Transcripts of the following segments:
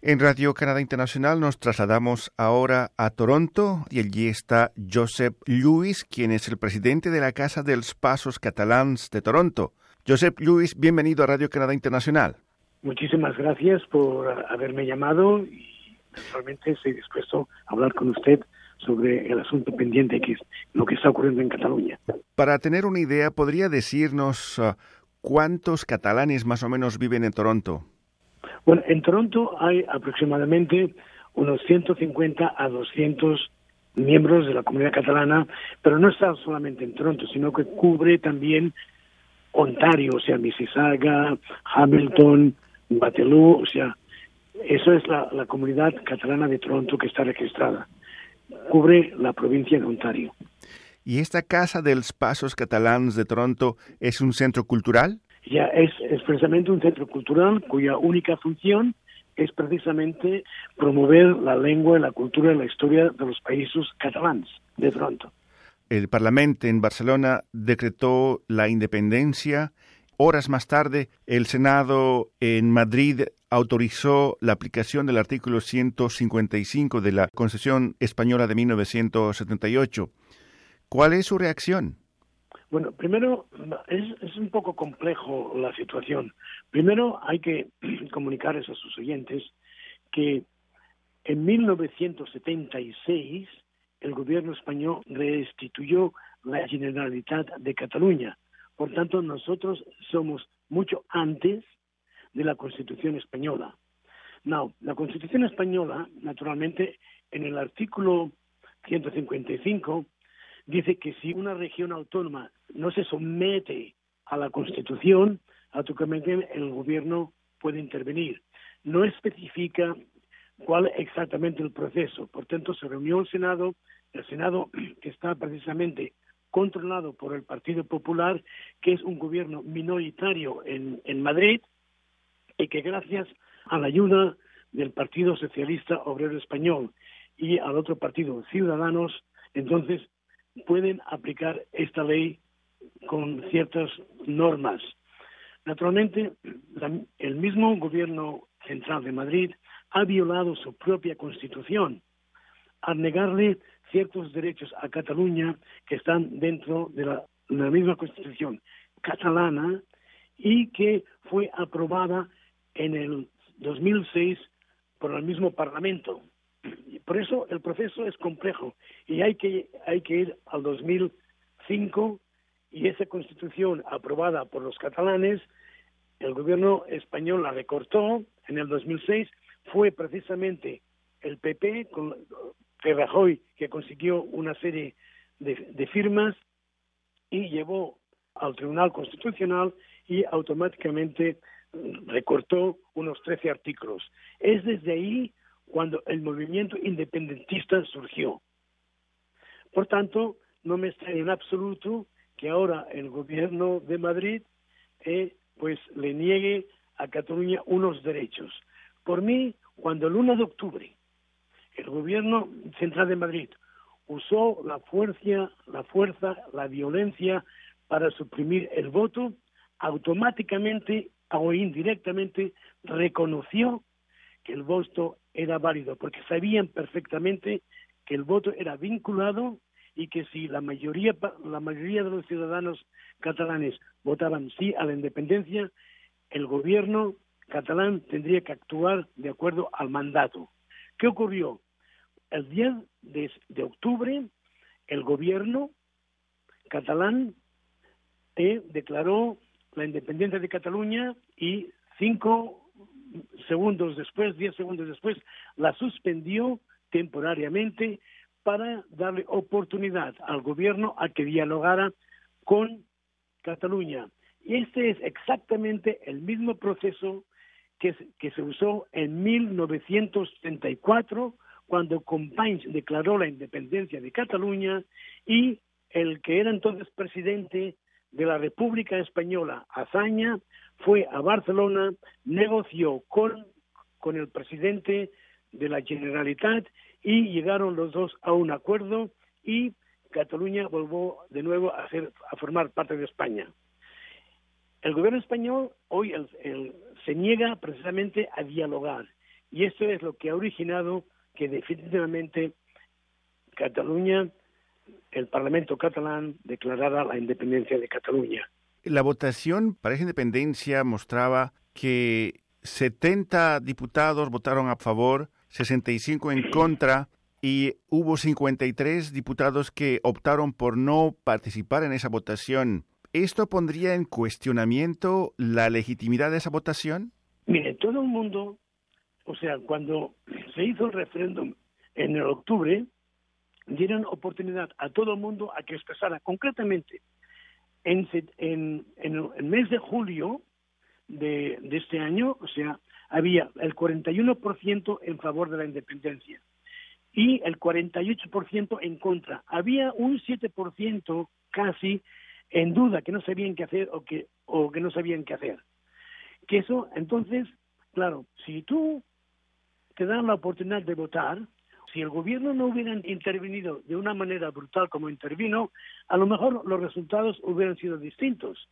En Radio Canadá Internacional nos trasladamos ahora a Toronto y allí está Josep Lluís, quien es el presidente de la Casa de los Pasos Catalans de Toronto. Josep Lluís, bienvenido a Radio Canadá Internacional. Muchísimas gracias por haberme llamado y realmente estoy dispuesto a hablar con usted sobre el asunto pendiente que es lo que está ocurriendo en Cataluña. Para tener una idea, ¿podría decirnos uh, cuántos catalanes más o menos viven en Toronto? Bueno, en Toronto hay aproximadamente unos 150 a 200 miembros de la comunidad catalana, pero no está solamente en Toronto, sino que cubre también Ontario, o sea, Mississauga, Hamilton, Waterloo, o sea, eso es la, la comunidad catalana de Toronto que está registrada. Cubre la provincia de Ontario. ¿Y esta Casa de los Pasos Catalans de Toronto es un centro cultural? Ya es, precisamente un centro cultural cuya única función es precisamente promover la lengua, la cultura y la historia de los países catalanes de Toronto. El Parlamento en Barcelona decretó la independencia. Horas más tarde, el Senado en Madrid autorizó la aplicación del artículo 155 de la Constitución Española de 1978. ¿Cuál es su reacción? Bueno, primero, es, un poco complejo la situación. Primero, hay que comunicarles a sus oyentes que en 1976 el gobierno español restituyó la Generalitat de Cataluña. Por tanto, nosotros somos mucho antes de la Constitución española. No, la Constitución española, naturalmente, en el artículo 155 dice que si una región autónoma no se somete a la Constitución, automáticamente el gobierno puede intervenir. No especifica cuál exactamente el proceso. Por tanto, se reunió el Senado, el Senado que está precisamente controlado por el Partido Popular, que es un gobierno minoritario en, en Madrid y que gracias a la ayuda del Partido Socialista Obrero Español y al otro partido, Ciudadanos, entonces pueden aplicar esta ley con ciertas normas. Naturalmente, el mismo gobierno central de Madrid ha violado su propia constitución al negarle ciertos derechos a Cataluña que están dentro de la, misma constitución catalana y que fue aprobada en el 2006 por el mismo Parlamento. Por eso el proceso es complejo y hay que, hay que ir al 2005 y esa constitución aprobada por los catalanes, el gobierno español la recortó en el 2006, fue precisamente el PP, con Rajoy, que consiguió una serie de, de firmas y llevó al Tribunal Constitucional y automáticamente recortó unos 13 artículos. Es desde ahí cuando el movimiento independentista surgió. Por tanto, no me extraña en absoluto que ahora el gobierno de Madrid eh, pues le niegue a Cataluña unos derechos. Por mí, cuando el 1 de octubre el gobierno central de Madrid usó la fuerza, la fuerza, la violencia para suprimir el voto, automáticamente o indirectamente reconoció que el voto era válido, porque sabían perfectamente que el voto era vinculado y que si la mayoría, la mayoría de los ciudadanos catalanes votaban sí a la independencia, el gobierno catalán tendría que actuar de acuerdo al mandato. ¿Qué ocurrió? El 10 de, de octubre, el gobierno catalán eh, declaró la independencia de Cataluña y cinco segundos después, diez segundos después, la suspendió temporariamente para darle oportunidad al gobierno a que dialogara con Cataluña. Y este es exactamente el mismo proceso que, que se usó en 1934, cuando Companys declaró la independencia de Cataluña y el que era entonces presidente de la República Española, Azaña, fue a Barcelona, negoció con, con el presidente de la Generalitat y llegaron los dos a un acuerdo y Cataluña volvió de nuevo a, ser, a formar parte de España. El gobierno español hoy se niega precisamente a dialogar Y esto es lo que ha originado que definitivamente Cataluña, el Parlamento catalán, declarara la independencia de Cataluña. La votación para esa independencia mostraba que 70 diputados votaron a favor, 65 en contra y hubo 53 diputados que optaron por no participar en esa votación. ¿Esto pondría en cuestionamiento la legitimidad de esa votación? Mire, todo el mundo, o sea, cuando se hizo el referéndum en el octubre, dieron oportunidad a todo el mundo a que expresara concretamente en, en, en el mes de julio de, de este año, o sea, había el 41% en favor de la independencia y el 48% en contra. Había un 7% casi en duda que no sabían qué hacer o que o que no sabían qué hacer. Que eso, entonces, claro, si tú te dan la oportunidad de votar, si el gobierno no hubiera intervenido de una manera brutal como intervino, a lo mejor los resultados hubieran sido distintos.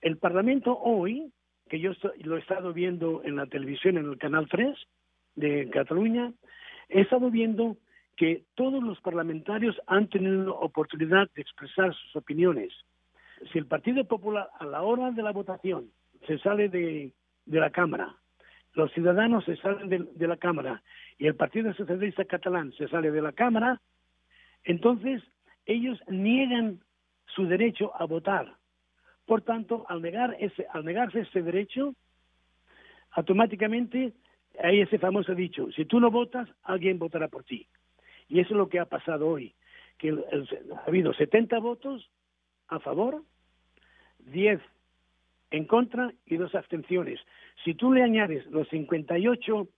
El Parlamento hoy, que yo lo he estado viendo en la televisión, en el Canal 3 de Cataluña, he estado viendo que todos los parlamentarios han tenido oportunidad de expresar sus opiniones si el Partido Popular a la hora de la votación se sale de, la Cámara, los ciudadanos se salen de, la Cámara y el Partido Socialista Catalán se sale de la Cámara, entonces ellos niegan su derecho a votar. Por tanto, al, negar ese, al negarse ese derecho, automáticamente hay ese famoso dicho, si tú no votas, alguien votará por ti. Y eso es lo que ha pasado hoy, que ha habido 70 votos a favor, 10 en contra y dos abstenciones. Si tú le añades los 58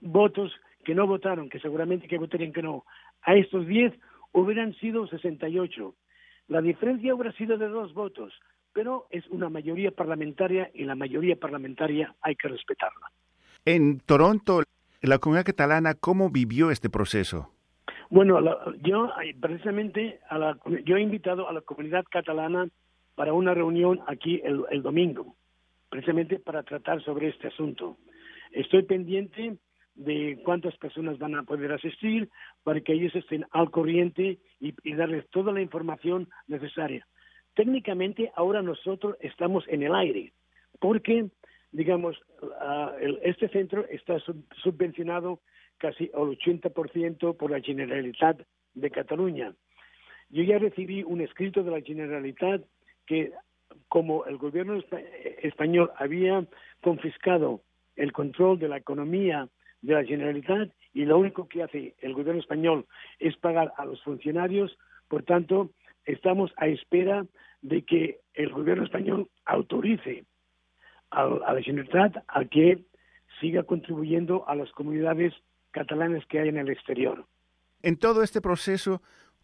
votos que no votaron, que seguramente que votarían que no, a estos 10 hubieran sido 68. La diferencia hubiera sido de dos votos, pero es una mayoría parlamentaria y la mayoría parlamentaria hay que respetarla. En Toronto, la comunidad catalana, ¿cómo vivió este proceso? Bueno, yo precisamente yo he invitado a la comunidad catalana para una reunión aquí el, domingo, precisamente para tratar sobre este asunto. Estoy pendiente de cuántas personas van a poder asistir para que ellos estén al corriente y, darles toda la información necesaria. Técnicamente ahora nosotros estamos en el aire porque, digamos, este centro está subvencionado casi al 80% por la Generalitat de Cataluña. Yo ya recibí un escrito de la Generalitat que como el gobierno español había confiscado el control de la economía de la Generalitat y lo único que hace el gobierno español es pagar a los funcionarios, por tanto, estamos a espera de que el gobierno español autorice a, la Generalitat a que siga contribuyendo a las comunidades catalanes que hay en el exterior. En todo este proceso,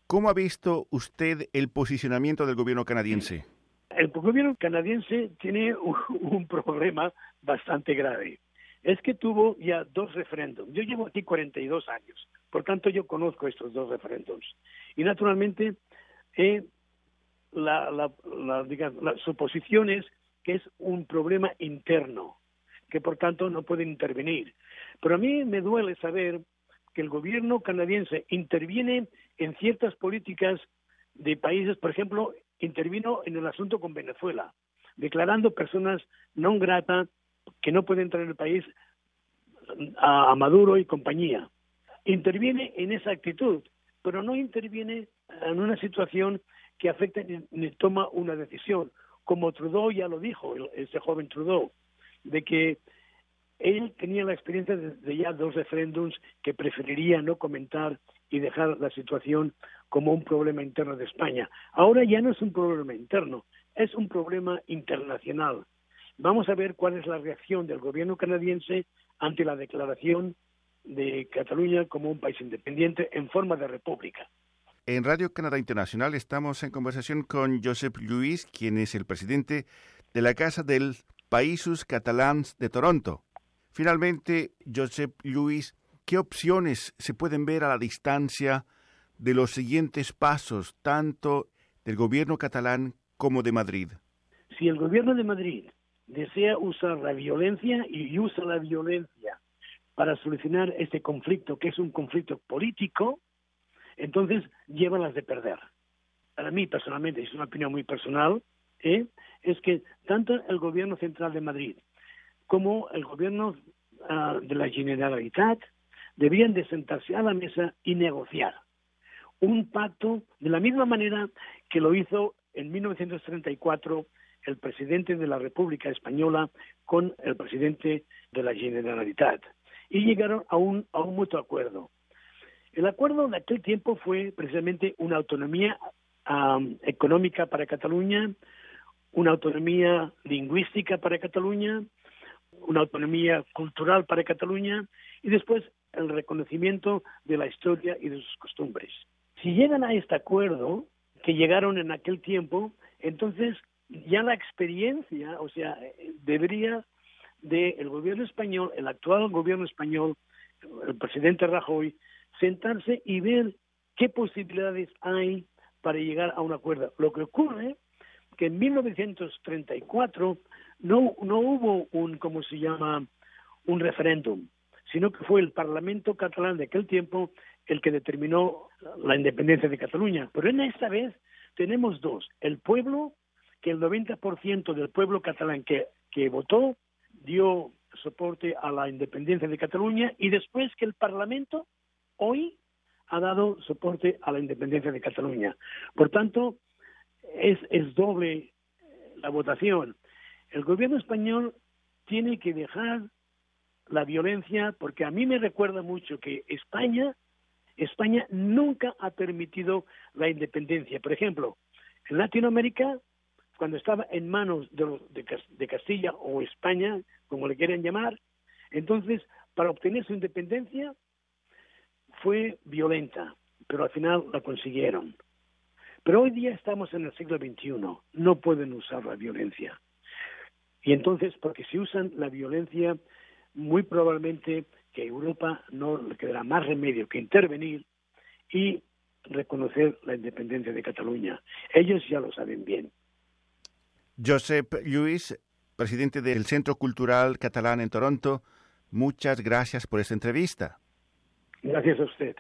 ¿cómo ha visto usted el posicionamiento del gobierno canadiense? El gobierno canadiense tiene un, problema bastante grave. Es que tuvo ya dos referéndums. Yo llevo aquí 42 años, por tanto yo conozco estos dos referéndums. Y naturalmente, eh, la, la, su posición es que es un problema interno, que por tanto no pueden intervenir. Pero a mí me duele saber que el gobierno canadiense interviene en ciertas políticas de países, por ejemplo, intervino en el asunto con Venezuela, declarando personas no gratas que no pueden entrar en el país a, Maduro y compañía. Interviene en esa actitud, pero no interviene en una situación que afecta ni, toma una decisión, como Trudeau ya lo dijo, ese joven Trudeau, de que él tenía la experiencia de, ya dos referéndums que preferiría no comentar y dejar la situación como un problema interno de España. Ahora ya no es un problema interno, es un problema internacional. Vamos a ver cuál es la reacción del gobierno canadiense ante la declaración de Cataluña como un país independiente en forma de república. En Radio Canadá Internacional estamos en conversación con Josep Lluís, quien es el presidente de la Casa del Països Catalans de Toronto. Finalmente, Josep Lluís, ¿qué opciones se pueden ver a la distancia de los siguientes pasos, tanto del gobierno catalán como de Madrid? Si el gobierno de Madrid desea usar la violencia y usa la violencia para solucionar este conflicto, que es un conflicto político, entonces llevan las de perder. Para mí, personalmente, es una opinión muy personal, ¿eh? es que tanto el gobierno central de Madrid como el gobierno ah, de la Generalitat debían de sentarse a la mesa y negociar un pacto de la misma manera que lo hizo en 1934 el presidente de la República Española con el presidente de la Generalitat y llegaron a un, a un mutuo acuerdo. El acuerdo de aquel tiempo fue precisamente una autonomía económica para Cataluña, una autonomía lingüística para Cataluña, una autonomía cultural para Cataluña y después el reconocimiento de la historia y de sus costumbres. Si llegan a este acuerdo, que llegaron en aquel tiempo, entonces ya la experiencia, o sea, debería de el gobierno español, el actual gobierno español, el presidente Rajoy, sentarse y ver qué posibilidades hay para llegar a un acuerdo. Lo que ocurre que en 1934 no, no hubo un, ¿cómo se llama?, un referéndum, sino que fue el Parlamento catalán de aquel tiempo el que determinó la independencia de Cataluña. Pero en esta vez tenemos dos. El pueblo, que el 90% del pueblo catalán que, que votó dio soporte a la independencia de Cataluña y después que el Parlamento hoy ha dado soporte a la independencia de Cataluña. Por tanto, es, es doble la votación. El gobierno español tiene que dejar la violencia porque a mí me recuerda mucho que España España nunca ha permitido la independencia. Por ejemplo, en Latinoamérica cuando estaba en manos de, de, Castilla o España, como le quieren llamar, entonces para obtener su independencia fue violenta, pero al final la consiguieron. Pero hoy día estamos en el siglo XXI, no pueden usar la violencia. Y entonces, porque si usan la violencia, muy probablemente que Europa no le quedará más remedio que intervenir y reconocer la independencia de Cataluña. Ellos ya lo saben bien. Josep Lluís, presidente del Centro Cultural Catalán en Toronto, muchas gracias por esta entrevista. Gracias a usted.